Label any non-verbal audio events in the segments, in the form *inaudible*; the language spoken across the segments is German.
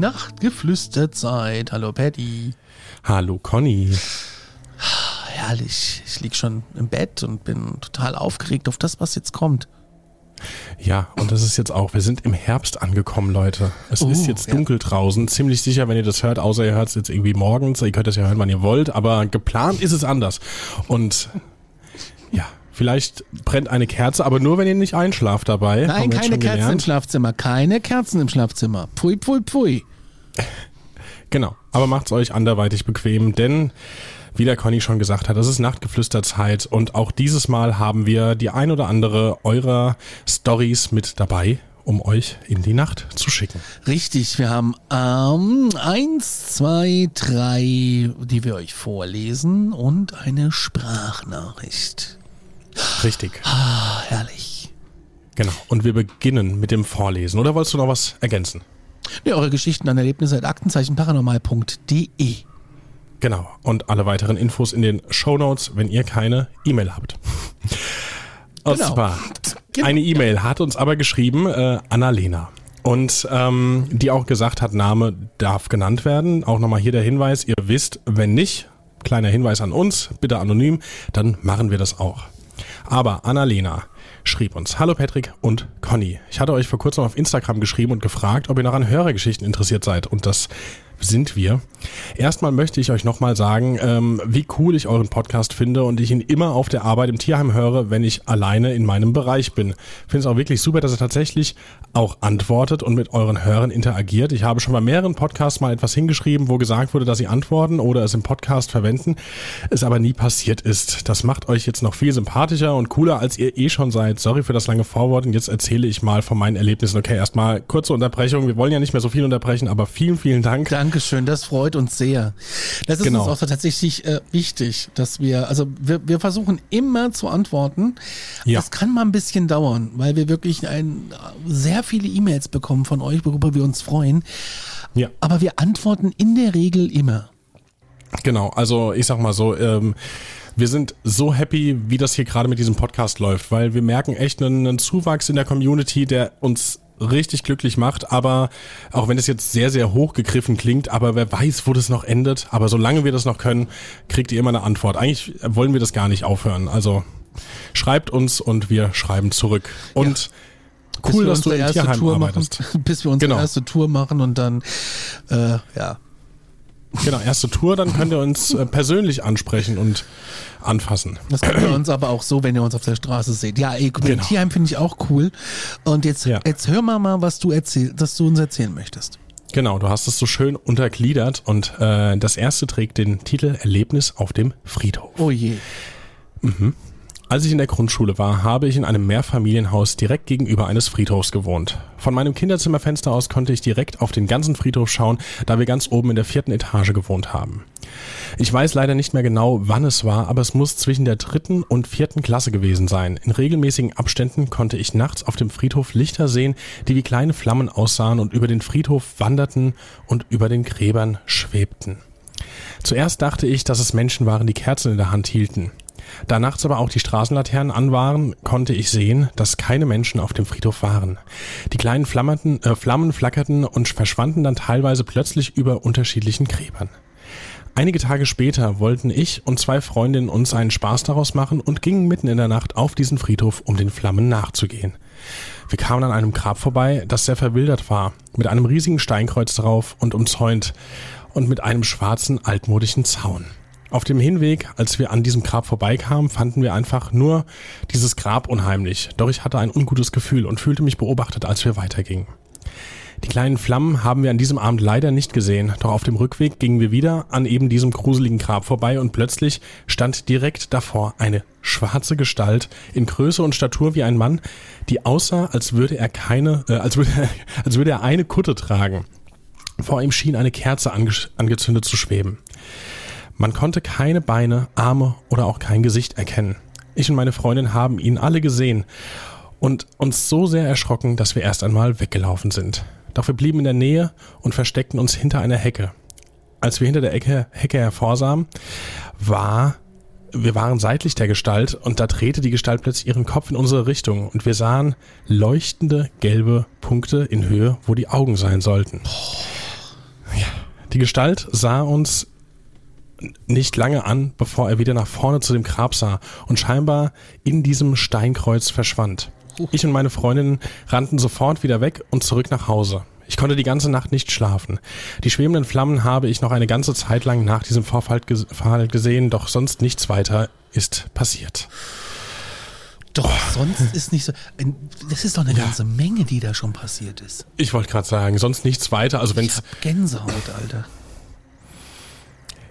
Nachtgeflüsterzeit. Hallo Patty. Hallo Conny. Herrlich. Ich lieg schon im Bett und bin total aufgeregt auf das, was jetzt kommt. Ja, und das ist jetzt auch, wir sind im Herbst angekommen, Leute. Es Oh, ist jetzt ja. dunkel draußen. Ziemlich sicher, wenn ihr das hört, außer ihr hört es jetzt irgendwie morgens. Ihr könnt es ja hören, wann ihr wollt, aber geplant ist es anders. Und ja, vielleicht brennt eine Kerze, aber nur, wenn ihr nicht einschlaft dabei. Nein, keine Kerzen im gelernt. Schlafzimmer. Keine Kerzen im Schlafzimmer. Pfui, pfui, pfui. Genau, aber macht's euch anderweitig bequem, denn wie der Conny schon gesagt hat, es ist Nachtgeflüsterzeit und auch dieses Mal haben wir die ein oder andere eurer Stories mit dabei, um euch in die Nacht zu schicken. Richtig, wir haben ähm, eins, zwei, drei, die wir euch vorlesen und eine Sprachnachricht. Richtig, Ah, herrlich. genau. Und wir beginnen mit dem Vorlesen. Oder wolltest du noch was ergänzen? Ja, eure Geschichten und Erlebnisse at aktenzeichenparanormal.de. Genau. Und alle weiteren Infos in den Shownotes, wenn ihr keine E-Mail habt. Und Genau. zwar, Genau. eine E-Mail hat uns aber geschrieben, äh, Annalena. Und ähm, die auch gesagt hat, Name darf genannt werden. Auch nochmal hier der Hinweis, ihr wisst, wenn nicht, kleiner Hinweis an uns, bitte anonym, dann machen wir das auch. Aber Annalena schrieb uns, Hallo Patrick und Conny. Ich hatte euch vor kurzem auf Instagram geschrieben und gefragt, ob ihr noch an Hörergeschichten interessiert seid. Und das sind wir. Erstmal möchte ich euch nochmal sagen, ähm, wie cool ich euren Podcast finde und ich ihn immer auf der Arbeit im Tierheim höre, wenn ich alleine in meinem Bereich bin. Finde es auch wirklich super, dass ihr tatsächlich auch antwortet und mit euren Hörern interagiert. Ich habe schon bei mehreren Podcasts mal etwas hingeschrieben, wo gesagt wurde, dass sie antworten oder es im Podcast verwenden, es aber nie passiert ist. Das macht euch jetzt noch viel sympathischer und cooler, als ihr eh schon seid. Sorry für das lange Vorwort und jetzt erzähle ich mal von meinen Erlebnissen. Okay, erstmal kurze Unterbrechung. Wir wollen ja nicht mehr so viel unterbrechen, aber vielen, vielen Dank. Dankeschön, das freut uns sehr. Das ist Genau. uns auch tatsächlich äh, wichtig, dass wir, also wir, wir versuchen immer zu antworten. Ja. Das kann mal ein bisschen dauern, weil wir wirklich ein, sehr viele E-Mails bekommen von euch, worüber wir uns freuen. Ja. Aber wir antworten in der Regel immer. Genau, also ich sag mal so, ähm, wir sind so happy, wie das hier gerade mit diesem Podcast läuft, weil wir merken echt einen, einen Zuwachs in der Community, der uns richtig glücklich macht, aber auch wenn es jetzt sehr, sehr hochgegriffen klingt, aber wer weiß, wo das noch endet, aber solange wir das noch können, kriegt ihr immer eine Antwort. Eigentlich wollen wir das gar nicht aufhören, also schreibt uns und wir schreiben zurück. Und Bis cool, dass du erste Tierheim Tour arbeitest. machen, *laughs* bis wir unsere Genau. erste Tour machen und dann, äh, ja. Genau, erste Tour, dann könnt ihr uns äh, persönlich ansprechen und anfassen. Das könnt ihr uns aber auch so, wenn ihr uns auf der Straße seht. Ja, ey, Genau. Tierheim finde ich auch cool. Und jetzt, Ja. jetzt hör mal mal, was du erzähl, dass du uns erzählen möchtest. Genau, du hast es so schön untergliedert und äh, das erste trägt den Titel Erlebnis auf dem Friedhof. Oh je. Als ich in der Grundschule war, habe ich in einem Mehrfamilienhaus direkt gegenüber eines Friedhofs gewohnt. Von meinem Kinderzimmerfenster aus konnte ich direkt auf den ganzen Friedhof schauen, da wir ganz oben in der vierten Etage gewohnt haben. Ich weiß leider nicht mehr genau, wann es war, aber es muss zwischen der dritten und vierten Klasse gewesen sein. In regelmäßigen Abständen konnte ich nachts auf dem Friedhof Lichter sehen, die wie kleine Flammen aussahen und über den Friedhof wanderten und über den Gräbern schwebten. Zuerst dachte ich, dass es Menschen waren, die Kerzen in der Hand hielten. Da nachts aber auch die Straßenlaternen an waren, konnte ich sehen, dass keine Menschen auf dem Friedhof waren. Die kleinen Flammerten, äh, Flammen flackerten und verschwanden dann teilweise plötzlich über unterschiedlichen Gräbern. Einige Tage später wollten ich und zwei Freundinnen uns einen Spaß daraus machen und gingen mitten in der Nacht auf diesen Friedhof, um den Flammen nachzugehen. Wir kamen an einem Grab vorbei, das sehr verwildert war, mit einem riesigen Steinkreuz drauf und umzäunt. und mit einem schwarzen altmodischen Zaun. Auf dem Hinweg, als wir an diesem Grab vorbeikamen, fanden wir einfach nur dieses Grab unheimlich. Doch ich hatte ein ungutes Gefühl und fühlte mich beobachtet, als wir weitergingen. Kleinen Flammen haben wir an diesem Abend leider nicht gesehen, doch auf dem Rückweg gingen wir wieder an eben diesem gruseligen Grab vorbei und plötzlich stand direkt davor eine schwarze Gestalt in Größe und Statur wie ein Mann, die aussah, als würde er keine, äh, als würde, *laughs* als würde er eine Kutte tragen. Vor ihm schien eine Kerze ange angezündet zu schweben. Man konnte keine Beine, Arme oder auch kein Gesicht erkennen. Ich und meine Freundin haben ihn alle gesehen und uns so sehr erschrocken, dass wir erst einmal weggelaufen sind. Doch wir blieben in der Nähe und versteckten uns hinter einer Hecke. Als wir hinter der Ecke, Hecke hervorsahen, war, wir waren seitlich der Gestalt und da drehte die Gestalt plötzlich ihren Kopf in unsere Richtung und wir sahen leuchtende gelbe Punkte in Höhe, wo die Augen sein sollten. Die Gestalt sah uns nicht lange an, bevor er wieder nach vorne zu dem Grab sah und scheinbar in diesem Steinkreuz verschwand. Ich und meine Freundin rannten sofort wieder weg und zurück nach Hause. Ich konnte die ganze Nacht nicht schlafen. Die schwebenden Flammen habe ich noch eine ganze Zeit lang nach diesem Vorfall gesehen, doch sonst nichts weiter ist passiert. Doch, oh. sonst ist nicht so. Das ist doch eine ja. ganze Menge, die da schon passiert ist. Ich wollte gerade sagen, sonst nichts weiter. Also wenn's ich hab Gänsehaut, Alter.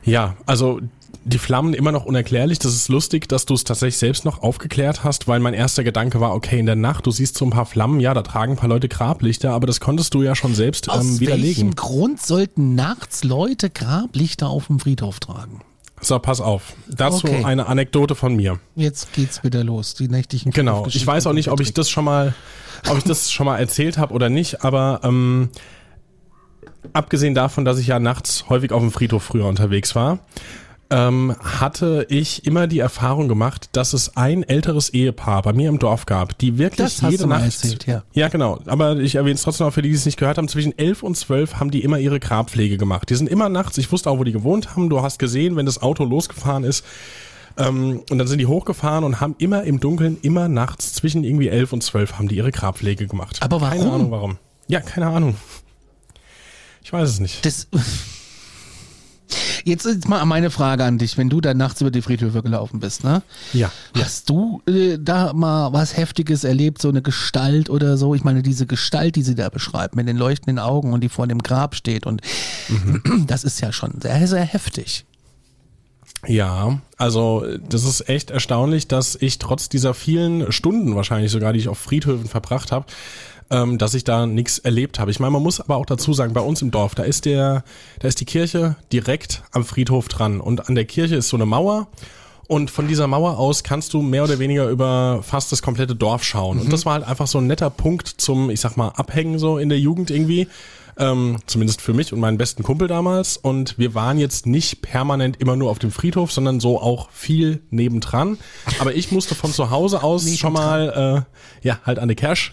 Ja, also die Flammen immer noch unerklärlich. Das ist lustig, dass du es tatsächlich selbst noch aufgeklärt hast, weil mein erster Gedanke war, okay, in der Nacht, du siehst so ein paar Flammen, ja, da tragen ein paar Leute Grablichter, aber das konntest du ja schon selbst Aus ähm, widerlegen. Aus welchem Grund sollten nachts Leute Grablichter auf dem Friedhof tragen? So, pass auf. Dazu okay. eine Anekdote von mir. Jetzt geht's wieder los, die nächtlichen Genau. Ich weiß auch nicht, ob ich das schon mal, ob ich das schon mal erzählt habe oder nicht, aber ähm, abgesehen davon, dass ich ja nachts häufig auf dem Friedhof früher unterwegs war, ähm, hatte ich immer die Erfahrung gemacht, dass es ein älteres Ehepaar bei mir im Dorf gab, die wirklich das jede Nacht. Erzählt, ja. ja, genau. Aber ich erwähne es trotzdem auch für die, die es nicht gehört haben. Zwischen elf und zwölf haben die immer ihre Grabpflege gemacht. Die sind immer nachts. Ich wusste auch, wo die gewohnt haben. Du hast gesehen, wenn das Auto losgefahren ist. Ähm, und dann sind die hochgefahren und haben immer im Dunkeln, immer nachts zwischen irgendwie elf und zwölf haben die ihre Grabpflege gemacht. Aber warum? Keine Ahnung warum. Ja, keine Ahnung. Ich weiß es nicht. Das *laughs* Jetzt ist mal meine Frage an dich, wenn du da nachts über die Friedhöfe gelaufen bist, ne? Ja. Hast du äh, da mal was Heftiges erlebt, so eine Gestalt oder so? Ich meine, diese Gestalt, die sie da beschreibt, mit den leuchtenden Augen und die vor dem Grab steht und mhm. das ist ja schon sehr, sehr heftig. Ja, also das ist echt erstaunlich, dass ich trotz dieser vielen Stunden wahrscheinlich sogar, die ich auf Friedhöfen verbracht habe, ähm, dass ich da nichts erlebt habe. Ich meine, man muss aber auch dazu sagen, bei uns im Dorf, da ist der, da ist die Kirche direkt am Friedhof dran und an der Kirche ist so eine Mauer und von dieser Mauer aus kannst du mehr oder weniger über fast das komplette Dorf schauen. Mhm. Und das war halt einfach so ein netter Punkt zum, ich sag mal, Abhängen so in der Jugend irgendwie. Ähm, zumindest für mich und meinen besten Kumpel damals. Und wir waren jetzt nicht permanent immer nur auf dem Friedhof, sondern so auch viel nebendran. Aber ich musste von zu Hause aus schon mal, äh, ja, halt an der Cash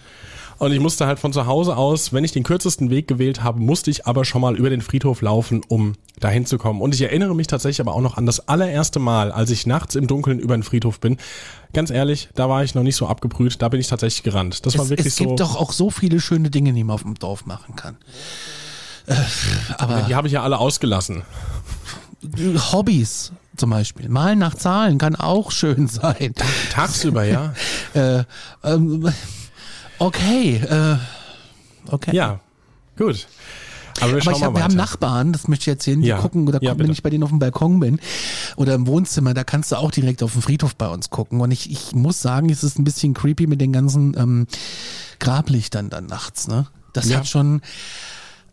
und ich musste halt von zu Hause aus, wenn ich den kürzesten Weg gewählt habe, musste ich aber schon mal über den Friedhof laufen, um dahin zu kommen. Und ich erinnere mich tatsächlich aber auch noch an das allererste Mal, als ich nachts im Dunkeln über den Friedhof bin. Ganz ehrlich, da war ich noch nicht so abgebrüht, da bin ich tatsächlich gerannt. Das es, war wirklich so. Es gibt doch auch so viele schöne Dinge, die man auf dem Dorf machen kann. Äh, aber die habe ich ja alle ausgelassen. Hobbys zum Beispiel. Malen nach Zahlen kann auch schön sein. Tagsüber, ja. äh, ähm, Okay, äh, okay. Ja, gut. Aber wir, Aber hab, wir haben Nachbarn, das möchte ich erzählen, die ja. gucken, oder ja, gucken, wenn ich bei denen auf dem Balkon bin oder im Wohnzimmer, da kannst du auch direkt auf dem Friedhof bei uns gucken. Und ich, ich muss sagen, es ist ein bisschen creepy mit den ganzen ähm, Grablichtern dann nachts. Ne? Das ja. hat schon,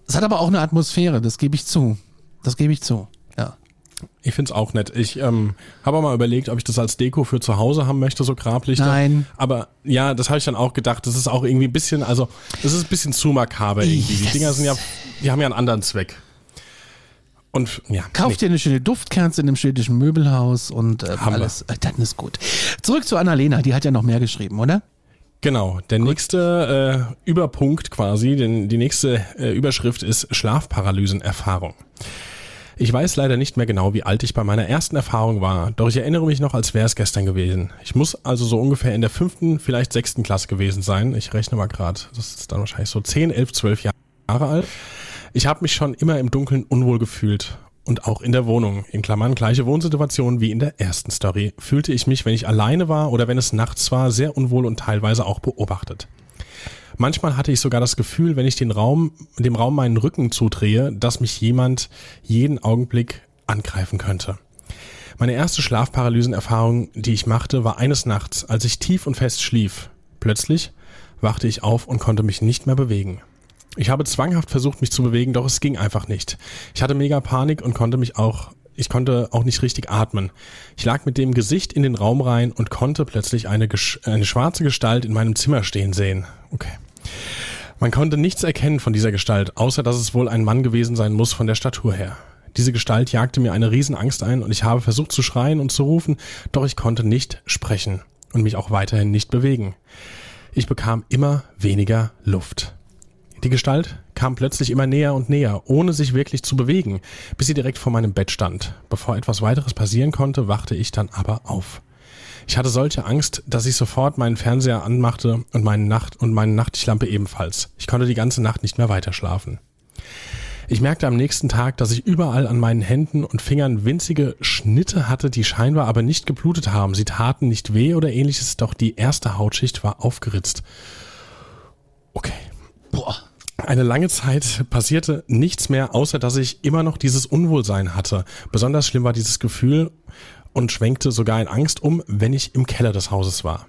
es hat aber auch eine Atmosphäre, das gebe ich zu. Das gebe ich zu. Ich find's auch nett. Ich ähm, habe mal überlegt, ob ich das als Deko für zu Hause haben möchte, so Grablichter. Nein. Aber ja, das habe ich dann auch gedacht. Das ist auch irgendwie ein bisschen, also das ist ein bisschen zu makaber irgendwie. Die Dinger sind ja, die haben ja einen anderen Zweck. Und ja. Kauf nee. dir eine schöne Duftkerze in einem städtischen Möbelhaus und äh, alles. Äh, dann ist gut. Zurück zu Annalena, die hat ja noch mehr geschrieben, oder? Genau, der Gut. nächste äh, Überpunkt quasi, denn die nächste äh, Überschrift ist Schlafparalysenerfahrung. Ich weiß leider nicht mehr genau, wie alt ich bei meiner ersten Erfahrung war, doch ich erinnere mich noch, als wäre es gestern gewesen. Ich muss also so ungefähr in der fünften, vielleicht sechsten Klasse gewesen sein. Ich rechne mal gerade, das ist dann wahrscheinlich so 10, 11, 12 Jahre alt. Ich habe mich schon immer im Dunkeln unwohl gefühlt. Und auch in der Wohnung, in Klammern gleiche Wohnsituation wie in der ersten Story, fühlte ich mich, wenn ich alleine war oder wenn es nachts war, sehr unwohl und teilweise auch beobachtet. Manchmal hatte ich sogar das Gefühl, wenn ich den Raum, dem Raum meinen Rücken zudrehe, dass mich jemand jeden Augenblick angreifen könnte. Meine erste Schlafparalysenerfahrung, die ich machte, war eines Nachts, als ich tief und fest schlief. Plötzlich wachte ich auf und konnte mich nicht mehr bewegen. Ich habe zwanghaft versucht, mich zu bewegen, doch es ging einfach nicht. Ich hatte mega Panik und konnte mich auch, ich konnte auch nicht richtig atmen. Ich lag mit dem Gesicht in den Raum rein und konnte plötzlich eine, eine schwarze Gestalt in meinem Zimmer stehen sehen. Okay. Man konnte nichts erkennen von dieser Gestalt, außer dass es wohl ein Mann gewesen sein muss von der Statur her. Diese Gestalt jagte mir eine Riesenangst ein und ich habe versucht zu schreien und zu rufen, doch ich konnte nicht sprechen und mich auch weiterhin nicht bewegen. Ich bekam immer weniger Luft. Die Gestalt kam plötzlich immer näher und näher, ohne sich wirklich zu bewegen, bis sie direkt vor meinem Bett stand. Bevor etwas weiteres passieren konnte, wachte ich dann aber auf. Ich hatte solche Angst, dass ich sofort meinen Fernseher anmachte und meine Nacht und meine Nachttischlampe ebenfalls. Ich konnte die ganze Nacht nicht mehr weiter schlafen. Ich merkte am nächsten Tag, dass ich überall an meinen Händen und Fingern winzige Schnitte hatte, die scheinbar aber nicht geblutet haben. Sie taten nicht weh oder ähnliches, doch die erste Hautschicht war aufgeritzt. Eine lange Zeit passierte nichts mehr, außer dass ich immer noch dieses Unwohlsein hatte. Besonders schlimm war dieses Gefühl und schwenkte sogar in Angst um, wenn ich im Keller des Hauses war.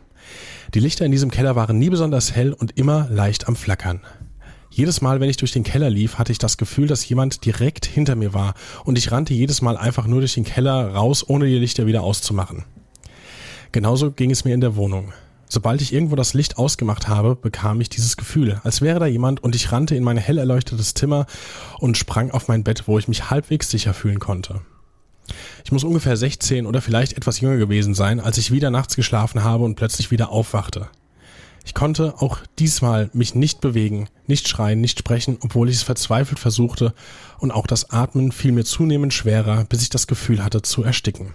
Die Lichter in diesem Keller waren nie besonders hell und immer leicht am Flackern. Jedes Mal, wenn ich durch den Keller lief, hatte ich das Gefühl, dass jemand direkt hinter mir war und ich rannte jedes Mal einfach nur durch den Keller raus, ohne die Lichter wieder auszumachen. Genauso ging es mir in der Wohnung. Sobald ich irgendwo das Licht ausgemacht habe, bekam ich dieses Gefühl, als wäre da jemand und ich rannte in mein hell erleuchtetes Zimmer und sprang auf mein Bett, wo ich mich halbwegs sicher fühlen konnte. Ich muss ungefähr 16 oder vielleicht etwas jünger gewesen sein, als ich wieder nachts geschlafen habe und plötzlich wieder aufwachte. Ich konnte auch diesmal mich nicht bewegen, nicht schreien, nicht sprechen, obwohl ich es verzweifelt versuchte, und auch das Atmen fiel mir zunehmend schwerer, bis ich das Gefühl hatte zu ersticken.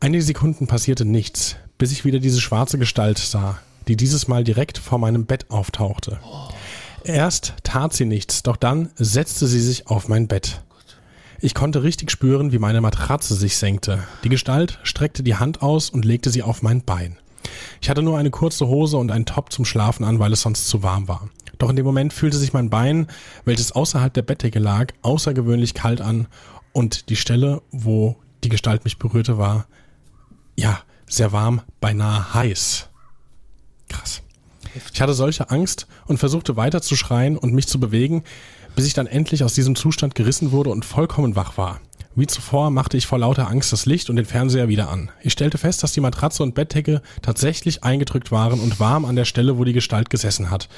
Einige Sekunden passierte nichts, bis ich wieder diese schwarze Gestalt sah, die dieses Mal direkt vor meinem Bett auftauchte. Erst tat sie nichts, doch dann setzte sie sich auf mein Bett. Ich konnte richtig spüren, wie meine Matratze sich senkte. Die Gestalt streckte die Hand aus und legte sie auf mein Bein. Ich hatte nur eine kurze Hose und einen Top zum Schlafen an, weil es sonst zu warm war. Doch in dem Moment fühlte sich mein Bein, welches außerhalb der Bettdecke lag, außergewöhnlich kalt an und die Stelle, wo die Gestalt mich berührte, war, ja, sehr warm, beinahe heiß. Krass. Ich hatte solche Angst und versuchte weiter zu schreien und mich zu bewegen, bis ich dann endlich aus diesem Zustand gerissen wurde und vollkommen wach war. Wie zuvor machte ich vor lauter Angst das Licht und den Fernseher wieder an. Ich stellte fest, dass die Matratze und Bettdecke tatsächlich eingedrückt waren und warm an der Stelle, wo die Gestalt gesessen hat.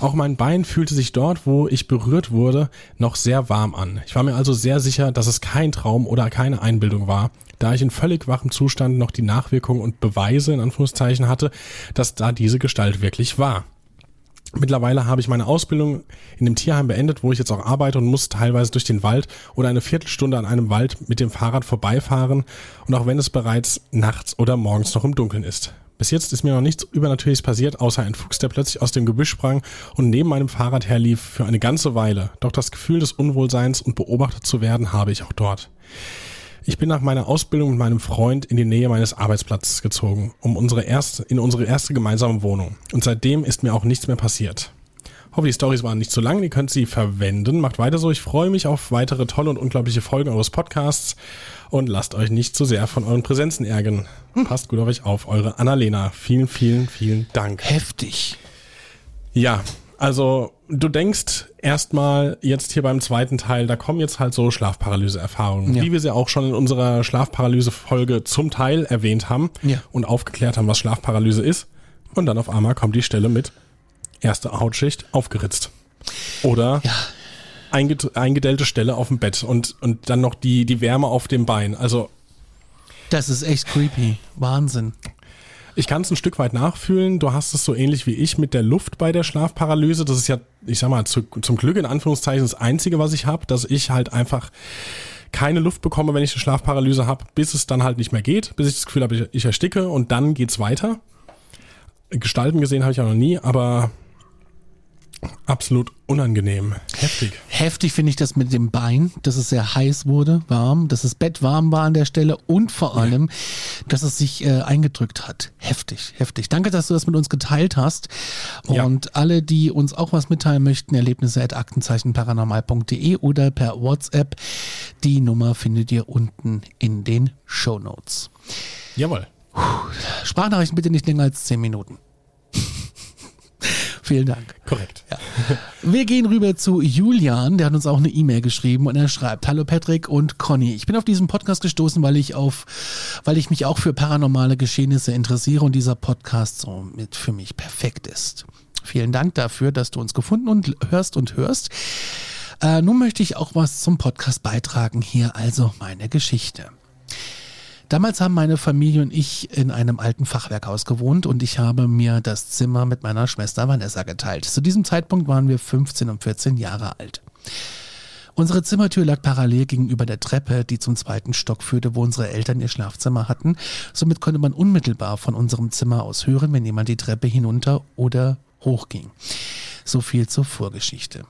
Auch mein Bein fühlte sich dort, wo ich berührt wurde, noch sehr warm an. Ich war mir also sehr sicher, dass es kein Traum oder keine Einbildung war, da ich in völlig wachem Zustand noch die Nachwirkungen und Beweise in Anführungszeichen hatte, dass da diese Gestalt wirklich war. Mittlerweile habe ich meine Ausbildung in dem Tierheim beendet, wo ich jetzt auch arbeite und muss teilweise durch den Wald oder eine Viertelstunde an einem Wald mit dem Fahrrad vorbeifahren und auch wenn es bereits nachts oder morgens noch im Dunkeln ist. Bis jetzt ist mir noch nichts Übernatürliches passiert, außer ein Fuchs, der plötzlich aus dem Gebüsch sprang und neben meinem Fahrrad herlief für eine ganze Weile. Doch das Gefühl des Unwohlseins und beobachtet zu werden habe ich auch dort. Ich bin nach meiner Ausbildung mit meinem Freund in die Nähe meines Arbeitsplatzes gezogen, um unsere erste, in unsere erste gemeinsame Wohnung. Und seitdem ist mir auch nichts mehr passiert. Hoffe, die Stories waren nicht zu lang, ihr könnt sie verwenden. Macht weiter so, ich freue mich auf weitere tolle und unglaubliche Folgen eures Podcasts und lasst euch nicht zu sehr von euren Präsenzen ärgern. Passt gut auf euch auf, eure Annalena. Vielen, vielen, vielen Dank. Heftig. Ja, also du denkst erstmal jetzt hier beim zweiten Teil, da kommen jetzt halt so Schlafparalyse-Erfahrungen, ja. wie wir sie auch schon in unserer Schlafparalyse-Folge zum Teil erwähnt haben ja. und aufgeklärt haben, was Schlafparalyse ist. Und dann auf einmal kommt die Stelle mit erste Hautschicht aufgeritzt. Oder ja. eingedellte Stelle auf dem Bett und, und dann noch die, die Wärme auf dem Bein. Also. Das ist echt creepy. Wahnsinn. Ich kann es ein Stück weit nachfühlen. Du hast es so ähnlich wie ich mit der Luft bei der Schlafparalyse. Das ist ja, ich sag mal, zu, zum Glück in Anführungszeichen das Einzige, was ich habe, dass ich halt einfach keine Luft bekomme, wenn ich eine Schlafparalyse habe, bis es dann halt nicht mehr geht, bis ich das Gefühl habe, ich, ich ersticke und dann geht's weiter. Gestalten gesehen habe ich ja noch nie, aber Absolut unangenehm. Heftig. Heftig finde ich das mit dem Bein, dass es sehr heiß wurde, warm, dass das Bett warm war an der Stelle und vor allem, ja. dass es sich äh, eingedrückt hat. Heftig, heftig. Danke, dass du das mit uns geteilt hast. Und ja. alle, die uns auch was mitteilen möchten, Erlebnisse at aktenzeichenparanormal.de oder per WhatsApp. Die Nummer findet ihr unten in den Show Notes. Jawohl. Sprachnachrichten bitte nicht länger als zehn Minuten. Vielen Dank. Korrekt. Ja. Wir gehen rüber zu Julian, der hat uns auch eine E-Mail geschrieben und er schreibt: Hallo Patrick und Conny. Ich bin auf diesen Podcast gestoßen, weil ich auf, weil ich mich auch für paranormale Geschehnisse interessiere und dieser Podcast so mit für mich perfekt ist. Vielen Dank dafür, dass du uns gefunden und hörst und hörst. Äh, nun möchte ich auch was zum Podcast beitragen. Hier also meine Geschichte. Damals haben meine Familie und ich in einem alten Fachwerkhaus gewohnt und ich habe mir das Zimmer mit meiner Schwester Vanessa geteilt. Zu diesem Zeitpunkt waren wir 15 und 14 Jahre alt. Unsere Zimmertür lag parallel gegenüber der Treppe, die zum zweiten Stock führte, wo unsere Eltern ihr Schlafzimmer hatten. Somit konnte man unmittelbar von unserem Zimmer aus hören, wenn jemand die Treppe hinunter oder hochging. So viel zur Vorgeschichte.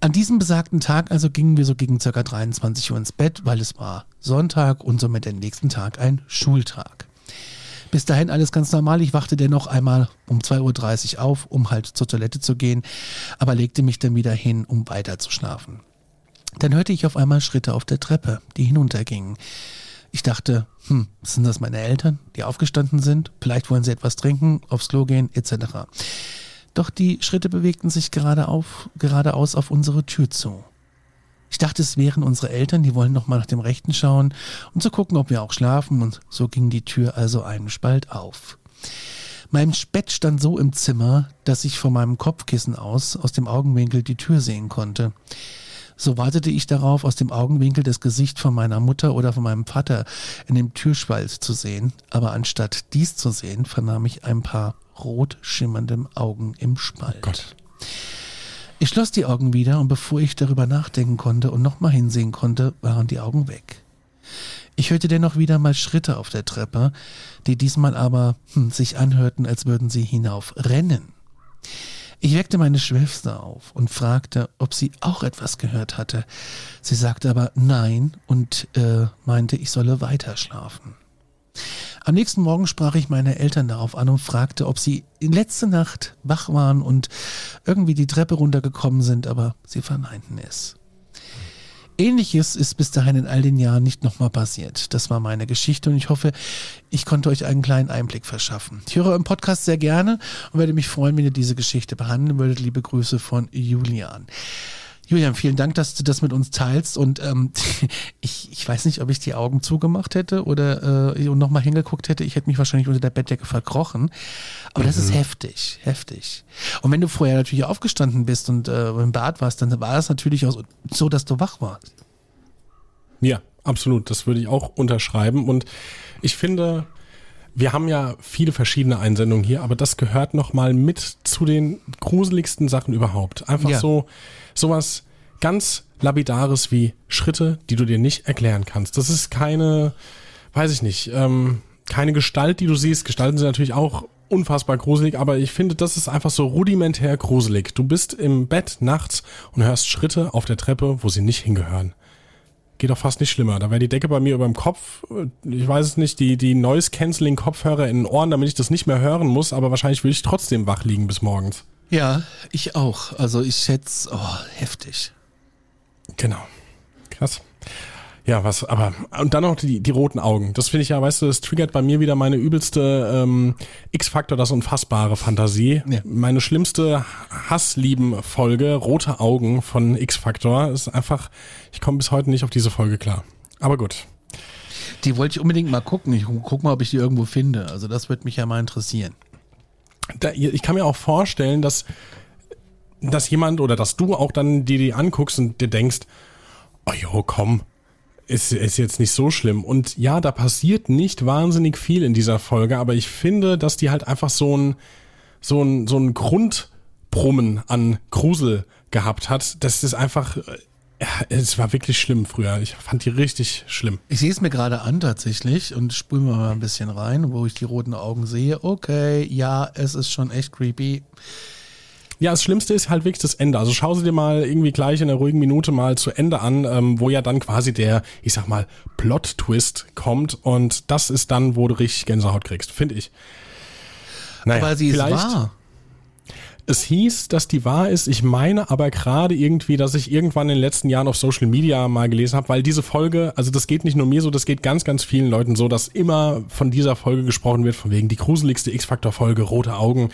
An diesem besagten Tag also gingen wir so gegen ca. 23 Uhr ins Bett, weil es war Sonntag und somit der nächsten Tag ein Schultag. Bis dahin alles ganz normal. Ich wachte dennoch einmal um 2.30 Uhr auf, um halt zur Toilette zu gehen, aber legte mich dann wieder hin, um weiter zu schlafen. Dann hörte ich auf einmal Schritte auf der Treppe, die hinuntergingen. Ich dachte, hm, sind das meine Eltern, die aufgestanden sind? Vielleicht wollen sie etwas trinken, aufs Klo gehen, etc. Doch die Schritte bewegten sich gerade auf, geradeaus auf unsere Tür zu. Ich dachte, es wären unsere Eltern, die wollen noch mal nach dem Rechten schauen und zu gucken, ob wir auch schlafen, und so ging die Tür also einen Spalt auf. Mein Bett stand so im Zimmer, dass ich von meinem Kopfkissen aus aus dem Augenwinkel die Tür sehen konnte. So wartete ich darauf, aus dem Augenwinkel das Gesicht von meiner Mutter oder von meinem Vater in dem Türspalt zu sehen, aber anstatt dies zu sehen, vernahm ich ein paar rot schimmerndem Augen im Spalt. Oh Gott. Ich schloss die Augen wieder und bevor ich darüber nachdenken konnte und nochmal hinsehen konnte, waren die Augen weg. Ich hörte dennoch wieder mal Schritte auf der Treppe, die diesmal aber hm, sich anhörten, als würden sie hinauf rennen. Ich weckte meine Schwester auf und fragte, ob sie auch etwas gehört hatte. Sie sagte aber nein und äh, meinte, ich solle weiter schlafen. Am nächsten Morgen sprach ich meine Eltern darauf an und fragte, ob sie in letzte Nacht wach waren und irgendwie die Treppe runtergekommen sind, aber sie verneinten es. Ähnliches ist bis dahin in all den Jahren nicht nochmal passiert. Das war meine Geschichte und ich hoffe, ich konnte euch einen kleinen Einblick verschaffen. Ich höre euren Podcast sehr gerne und werde mich freuen, wenn ihr diese Geschichte behandeln würdet. Liebe Grüße von Julian. Julian, vielen Dank, dass du das mit uns teilst. Und ähm, *laughs* ich, ich weiß nicht, ob ich die Augen zugemacht hätte oder äh, und nochmal hingeguckt hätte. Ich hätte mich wahrscheinlich unter der Bettdecke verkrochen. Aber mhm. das ist mhm. heftig, heftig. Und wenn du vorher natürlich aufgestanden bist und äh, im Bad warst, dann war es natürlich auch so, dass du wach warst. Ja, absolut. Das würde ich auch unterschreiben. Und ich finde, wir haben ja viele verschiedene Einsendungen hier, aber das gehört nochmal mit zu den gruseligsten Sachen überhaupt. Einfach ja. so sowas ganz lapidares wie Schritte, die du dir nicht erklären kannst. Das ist keine, weiß ich nicht, ähm, keine Gestalt, die du siehst. Gestalten sind natürlich auch unfassbar gruselig, aber ich finde, das ist einfach so rudimentär gruselig. Du bist im Bett nachts und hörst Schritte auf der Treppe, wo sie nicht hingehören. Geht doch fast nicht schlimmer. Da wäre die Decke bei mir über dem Kopf. Ich weiß es nicht, die, die Noise-Canceling-Kopfhörer in den Ohren, damit ich das nicht mehr hören muss, aber wahrscheinlich will ich trotzdem wach liegen bis morgens. Ja, ich auch. Also ich schätze, oh, heftig. Genau. Krass. Ja, was, aber, und dann noch die, die roten Augen. Das finde ich ja, weißt du, das triggert bei mir wieder meine übelste ähm, X-Faktor, das unfassbare Fantasie. Ja. Meine schlimmste Hasslieben-Folge, rote Augen von X-Faktor, ist einfach, ich komme bis heute nicht auf diese Folge klar. Aber gut. Die wollte ich unbedingt mal gucken. Ich guck mal, ob ich die irgendwo finde. Also das würde mich ja mal interessieren da, ich kann mir auch vorstellen, dass, dass jemand oder dass du auch dann dir die anguckst und dir denkst, oh jo, komm, ist, ist jetzt nicht so schlimm. Und ja, da passiert nicht wahnsinnig viel in dieser Folge, aber ich finde, dass die halt einfach so ein, so ein, so ein Grundbrummen an Grusel gehabt hat. Das ist einfach ja, es war wirklich schlimm früher. Ich fand die richtig schlimm. Ich sehe es mir gerade an tatsächlich und spülen wir mal ein bisschen rein, wo ich die roten Augen sehe. Okay, ja, es ist schon echt creepy. Ja, das Schlimmste ist halt wirklich das Ende. Also schau sie dir mal irgendwie gleich in einer ruhigen Minute mal zu Ende an, ähm, wo ja dann quasi der, ich sag mal, Plot-Twist kommt und das ist dann, wo du richtig Gänsehaut kriegst, finde ich. Naja, Aber sie ist wahr. Es hieß, dass die wahr ist. Ich meine aber gerade irgendwie, dass ich irgendwann in den letzten Jahren auf Social Media mal gelesen habe, weil diese Folge, also das geht nicht nur mir so, das geht ganz, ganz vielen Leuten so, dass immer von dieser Folge gesprochen wird, von wegen die gruseligste X-Factor-Folge, rote Augen.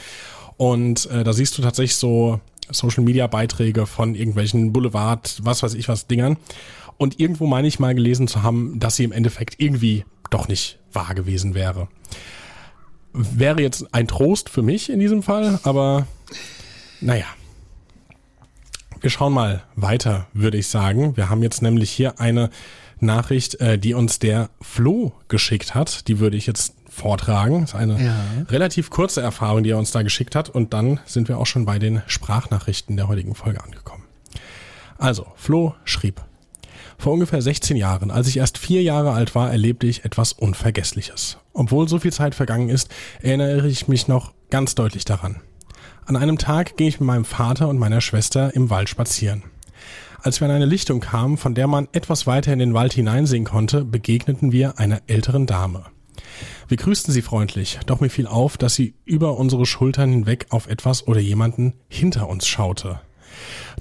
Und äh, da siehst du tatsächlich so Social Media Beiträge von irgendwelchen Boulevard, was weiß ich was Dingern. Und irgendwo meine ich mal gelesen zu haben, dass sie im Endeffekt irgendwie doch nicht wahr gewesen wäre. Wäre jetzt ein Trost für mich in diesem Fall, aber naja. Wir schauen mal weiter, würde ich sagen. Wir haben jetzt nämlich hier eine Nachricht, äh, die uns der Flo geschickt hat. Die würde ich jetzt vortragen. Das ist eine ja. relativ kurze Erfahrung, die er uns da geschickt hat. Und dann sind wir auch schon bei den Sprachnachrichten der heutigen Folge angekommen. Also, Flo schrieb. Vor ungefähr 16 Jahren, als ich erst vier Jahre alt war, erlebte ich etwas Unvergessliches. Obwohl so viel Zeit vergangen ist, erinnere ich mich noch ganz deutlich daran. An einem Tag ging ich mit meinem Vater und meiner Schwester im Wald spazieren. Als wir an eine Lichtung kamen, von der man etwas weiter in den Wald hineinsehen konnte, begegneten wir einer älteren Dame. Wir grüßten sie freundlich, doch mir fiel auf, dass sie über unsere Schultern hinweg auf etwas oder jemanden hinter uns schaute.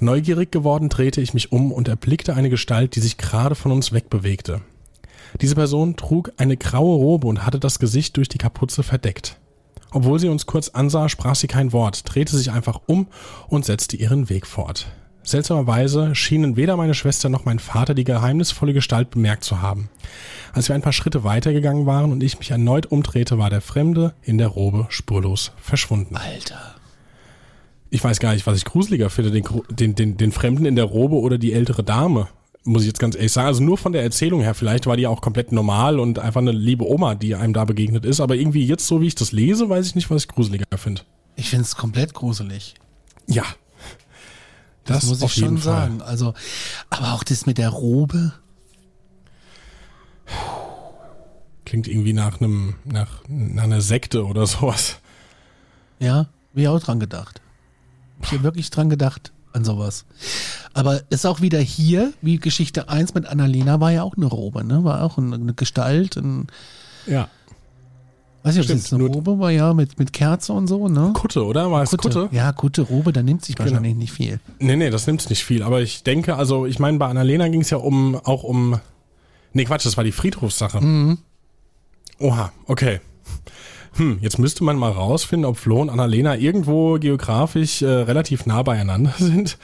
Neugierig geworden drehte ich mich um und erblickte eine Gestalt, die sich gerade von uns wegbewegte. Diese Person trug eine graue Robe und hatte das Gesicht durch die Kapuze verdeckt. Obwohl sie uns kurz ansah, sprach sie kein Wort, drehte sich einfach um und setzte ihren Weg fort. Seltsamerweise schienen weder meine Schwester noch mein Vater die geheimnisvolle Gestalt bemerkt zu haben. Als wir ein paar Schritte weitergegangen waren und ich mich erneut umdrehte, war der Fremde in der Robe spurlos verschwunden. Alter. Ich weiß gar nicht, was ich gruseliger finde, den, den, den, den Fremden in der Robe oder die ältere Dame muss ich jetzt ganz ehrlich sagen. Also nur von der Erzählung her, vielleicht war die auch komplett normal und einfach eine liebe Oma, die einem da begegnet ist. Aber irgendwie jetzt, so wie ich das lese, weiß ich nicht, was ich gruseliger finde. Ich finde es komplett gruselig. Ja. Das, das muss ich schon sagen. Also, aber auch das mit der Robe. Klingt irgendwie nach einem, nach, nach einer Sekte oder sowas. Ja, wie auch dran gedacht. Ich habe wirklich dran gedacht an sowas. Aber ist auch wieder hier, wie Geschichte 1 mit Annalena war ja auch eine Robe, ne? War auch eine Gestalt. Ein, ja. Weiß ich, ob es eine Robe war, ja, mit, mit Kerze und so, ne? Kutte, oder? War es Kutte? Kutte? Ja, Kutte, Robe, da nimmt sich genau. wahrscheinlich genau. nicht viel. Nee, nee, das nimmt nicht viel. Aber ich denke, also, ich meine, bei Annalena ging es ja um, auch um, nee, Quatsch, das war die Friedhofssache. Mhm. Oha, okay hm, jetzt müsste man mal rausfinden, ob Flo und Annalena irgendwo geografisch äh, relativ nah beieinander *laughs* sind.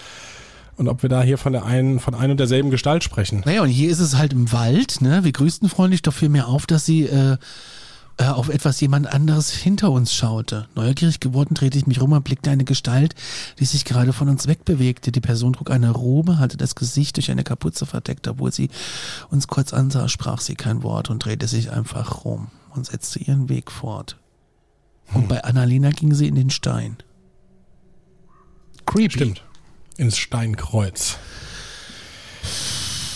Und ob wir da hier von der einen, von ein und derselben Gestalt sprechen. Naja, und hier ist es halt im Wald, ne? Wir grüßten freundlich, doch fiel mir auf, dass sie äh, äh, auf etwas jemand anderes hinter uns schaute. Neugierig geworden drehte ich mich rum und blickte eine Gestalt, die sich gerade von uns wegbewegte. Die Person trug eine Robe, hatte das Gesicht durch eine Kapuze verdeckt, obwohl sie uns kurz ansah, sprach sie kein Wort und drehte sich einfach rum und setzte ihren Weg fort. Und bei Annalena ging sie in den Stein. Creepy. Stimmt. Ins Steinkreuz.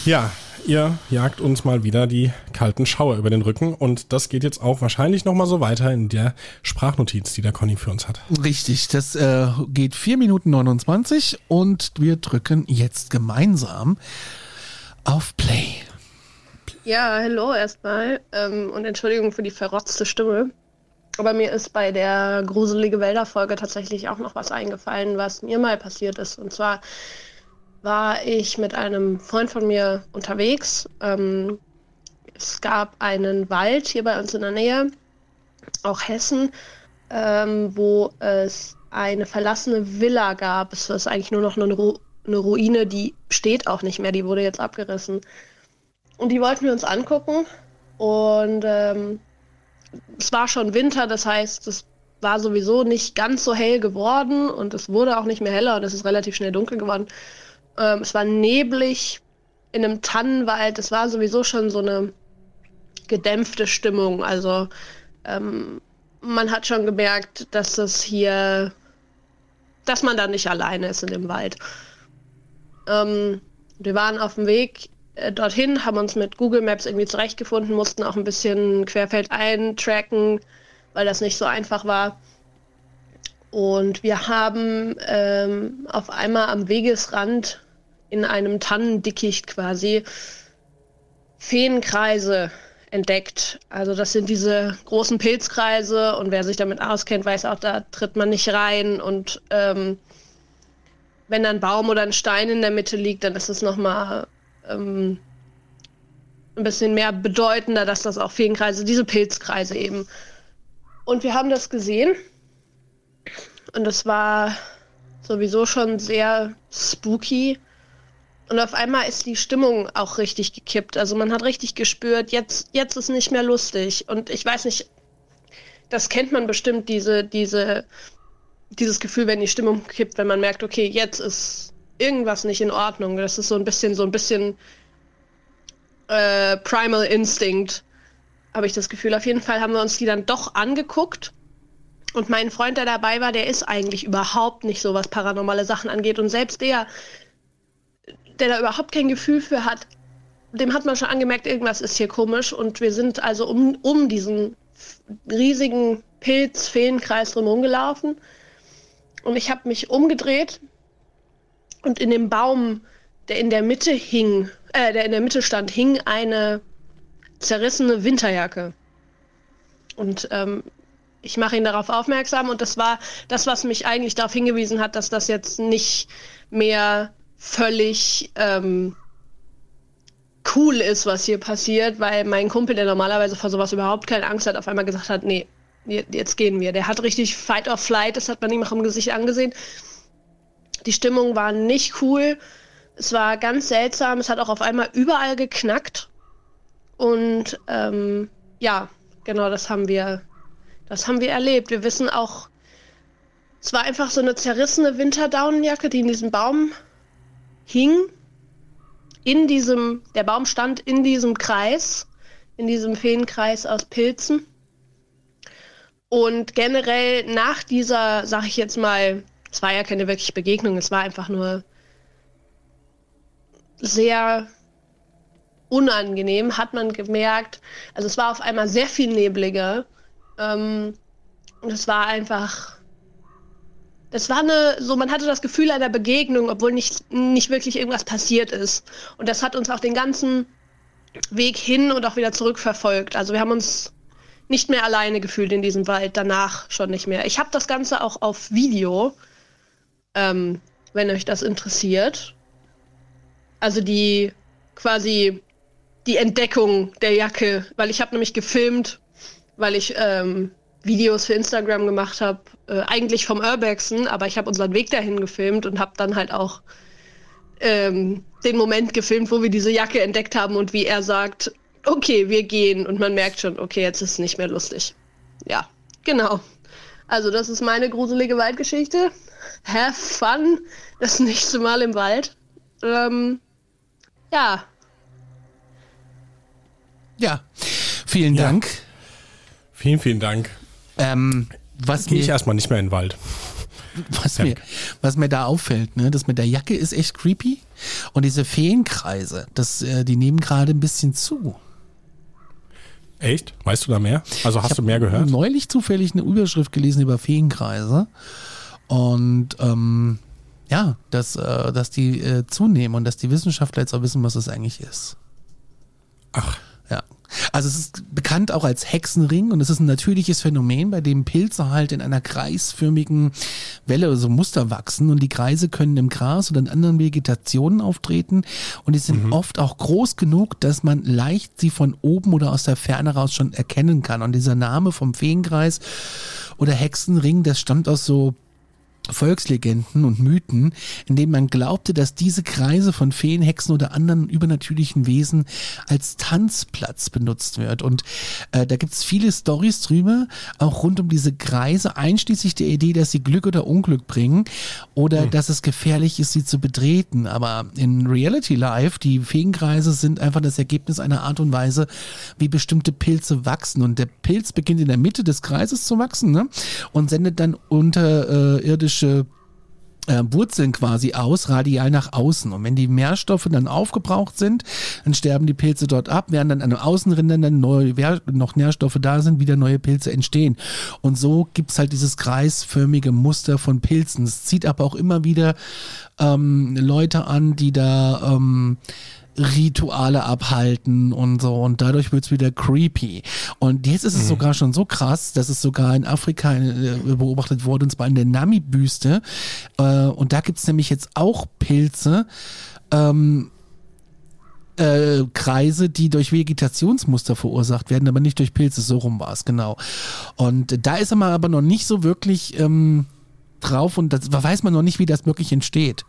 Ja, ihr jagt uns mal wieder die kalten Schauer über den Rücken und das geht jetzt auch wahrscheinlich nochmal so weiter in der Sprachnotiz, die der Conny für uns hat. Richtig, das äh, geht 4 Minuten 29 und wir drücken jetzt gemeinsam auf Play. Ja, hallo erstmal ähm, und Entschuldigung für die verrotzte Stimme. Aber mir ist bei der gruselige Wälder-Folge tatsächlich auch noch was eingefallen, was mir mal passiert ist. Und zwar war ich mit einem Freund von mir unterwegs. Ähm, es gab einen Wald hier bei uns in der Nähe, auch Hessen, ähm, wo es eine verlassene Villa gab. Es ist eigentlich nur noch eine, Ru eine Ruine, die steht auch nicht mehr, die wurde jetzt abgerissen. Und die wollten wir uns angucken. Und ähm, es war schon Winter, das heißt, es war sowieso nicht ganz so hell geworden und es wurde auch nicht mehr heller und es ist relativ schnell dunkel geworden. Ähm, es war neblig in einem Tannenwald. Es war sowieso schon so eine gedämpfte Stimmung. Also ähm, man hat schon gemerkt, dass es hier, dass man da nicht alleine ist in dem Wald. Ähm, wir waren auf dem Weg dorthin, haben uns mit Google Maps irgendwie zurechtgefunden, mussten auch ein bisschen querfeld eintracken, weil das nicht so einfach war. Und wir haben ähm, auf einmal am Wegesrand in einem Tannendickicht quasi Feenkreise entdeckt. Also das sind diese großen Pilzkreise und wer sich damit auskennt, weiß auch, da tritt man nicht rein. Und ähm, wenn ein Baum oder ein Stein in der Mitte liegt, dann ist es nochmal ähm, ein bisschen mehr bedeutender, dass das auch Feenkreise, diese Pilzkreise eben. Und wir haben das gesehen und es war sowieso schon sehr spooky. Und auf einmal ist die Stimmung auch richtig gekippt. Also man hat richtig gespürt, jetzt, jetzt ist nicht mehr lustig. Und ich weiß nicht, das kennt man bestimmt, diese, diese, dieses Gefühl, wenn die Stimmung kippt, wenn man merkt, okay, jetzt ist irgendwas nicht in Ordnung. Das ist so ein bisschen, so ein bisschen äh, Primal Instinct, habe ich das Gefühl. Auf jeden Fall haben wir uns die dann doch angeguckt und mein Freund, der dabei war, der ist eigentlich überhaupt nicht so, was paranormale Sachen angeht. Und selbst der, der da überhaupt kein Gefühl für hat, dem hat man schon angemerkt, irgendwas ist hier komisch. Und wir sind also um, um diesen riesigen Pilz-Feenkreis drumherum gelaufen. Und ich habe mich umgedreht und in dem Baum, der in der Mitte hing, äh, der in der Mitte stand, hing eine zerrissene Winterjacke. Und ähm, ich mache ihn darauf aufmerksam und das war das, was mich eigentlich darauf hingewiesen hat, dass das jetzt nicht mehr völlig ähm, cool ist, was hier passiert, weil mein Kumpel, der normalerweise vor sowas überhaupt keine Angst hat, auf einmal gesagt hat, nee, jetzt gehen wir. Der hat richtig Fight or Flight, das hat man ihm auch im Gesicht angesehen. Die Stimmung war nicht cool. Es war ganz seltsam. Es hat auch auf einmal überall geknackt. Und ähm, ja, genau das haben wir das haben wir erlebt. Wir wissen auch, es war einfach so eine zerrissene Winterdaunenjacke, die in diesem Baum hing. In diesem, der Baum stand in diesem Kreis, in diesem Feenkreis aus Pilzen. Und generell nach dieser, sag ich jetzt mal, es war ja keine wirkliche Begegnung, es war einfach nur sehr unangenehm, hat man gemerkt. Also es war auf einmal sehr viel nebliger ähm, und es war einfach. Das war eine, so man hatte das Gefühl einer Begegnung, obwohl nicht, nicht wirklich irgendwas passiert ist. Und das hat uns auch den ganzen Weg hin und auch wieder zurück verfolgt. Also wir haben uns nicht mehr alleine gefühlt in diesem Wald, danach schon nicht mehr. Ich habe das Ganze auch auf Video, ähm, wenn euch das interessiert. Also die quasi die Entdeckung der Jacke, weil ich habe nämlich gefilmt, weil ich ähm, Videos für Instagram gemacht habe, äh, eigentlich vom Urbexen, aber ich habe unseren Weg dahin gefilmt und habe dann halt auch ähm, den Moment gefilmt, wo wir diese Jacke entdeckt haben und wie er sagt, okay, wir gehen und man merkt schon, okay, jetzt ist es nicht mehr lustig. Ja, genau. Also das ist meine gruselige Waldgeschichte. Have fun das nächste Mal im Wald. Ähm, ja. Ja, vielen ja. Dank. Vielen, vielen Dank. Ähm, was Gehe ich erstmal nicht mehr in den Wald. Was mir, was mir da auffällt, ne, das mit der Jacke ist echt creepy. Und diese Feenkreise, das, äh, die nehmen gerade ein bisschen zu. Echt? Weißt du da mehr? Also hast du mehr gehört? neulich zufällig eine Überschrift gelesen über Feenkreise. Und ähm, ja, dass, äh, dass die äh, zunehmen und dass die Wissenschaftler jetzt auch wissen, was das eigentlich ist. Ach. Ja, also es ist bekannt auch als Hexenring und es ist ein natürliches Phänomen, bei dem Pilze halt in einer kreisförmigen Welle, also Muster wachsen und die Kreise können im Gras oder in anderen Vegetationen auftreten und die sind mhm. oft auch groß genug, dass man leicht sie von oben oder aus der Ferne raus schon erkennen kann. Und dieser Name vom Feenkreis oder Hexenring, das stammt aus so Volkslegenden und Mythen, in denen man glaubte, dass diese Kreise von Feen, Hexen oder anderen übernatürlichen Wesen als Tanzplatz benutzt wird. Und äh, da gibt's viele Stories drüber, auch rund um diese Kreise, einschließlich der Idee, dass sie Glück oder Unglück bringen oder hm. dass es gefährlich ist, sie zu betreten. Aber in Reality Life, die Feenkreise sind einfach das Ergebnis einer Art und Weise, wie bestimmte Pilze wachsen. Und der Pilz beginnt in der Mitte des Kreises zu wachsen ne? und sendet dann unter äh, irdische äh, Wurzeln quasi aus, radial nach außen. Und wenn die Nährstoffe dann aufgebraucht sind, dann sterben die Pilze dort ab, während dann an den Außenrändern dann neue, noch Nährstoffe da sind, wieder neue Pilze entstehen. Und so gibt's halt dieses kreisförmige Muster von Pilzen. Es zieht aber auch immer wieder ähm, Leute an, die da ähm, Rituale abhalten und so und dadurch wird's wieder creepy. Und jetzt ist es mhm. sogar schon so krass, dass es sogar in Afrika äh, beobachtet wurde, und zwar in der Nami-Büste. Äh, und da gibt's nämlich jetzt auch Pilze, ähm, äh, Kreise, die durch Vegetationsmuster verursacht werden, aber nicht durch Pilze. So rum war es, genau. Und da ist aber noch nicht so wirklich ähm, drauf und das weiß man noch nicht, wie das wirklich entsteht.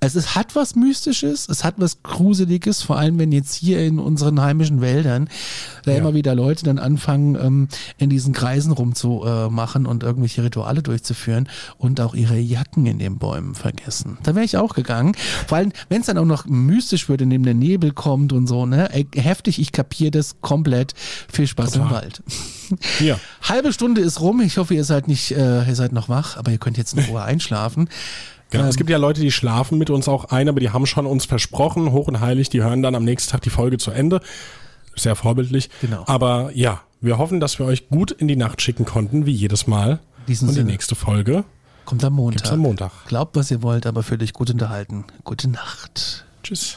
Also es hat was Mystisches, es hat was Gruseliges, vor allem wenn jetzt hier in unseren heimischen Wäldern da ja. immer wieder Leute dann anfangen, ähm, in diesen Kreisen rumzumachen und irgendwelche Rituale durchzuführen und auch ihre Jacken in den Bäumen vergessen. Da wäre ich auch gegangen. Vor allem, wenn es dann auch noch mystisch wird, indem der Nebel kommt und so, ne? Heftig, ich kapiere das komplett. Viel Spaß Total. im Wald. Ja. Halbe Stunde ist rum. Ich hoffe, ihr seid nicht, äh, ihr seid noch wach, aber ihr könnt jetzt in Ruhe einschlafen. Genau, ähm, es gibt ja Leute, die schlafen mit uns auch ein, aber die haben schon uns versprochen, hoch und heilig, die hören dann am nächsten Tag die Folge zu Ende. Sehr vorbildlich. Genau. Aber ja, wir hoffen, dass wir euch gut in die Nacht schicken konnten, wie jedes Mal. Diesen und die nächste Folge kommt am Montag. am Montag. Glaubt, was ihr wollt, aber für dich gut unterhalten. Gute Nacht. Tschüss.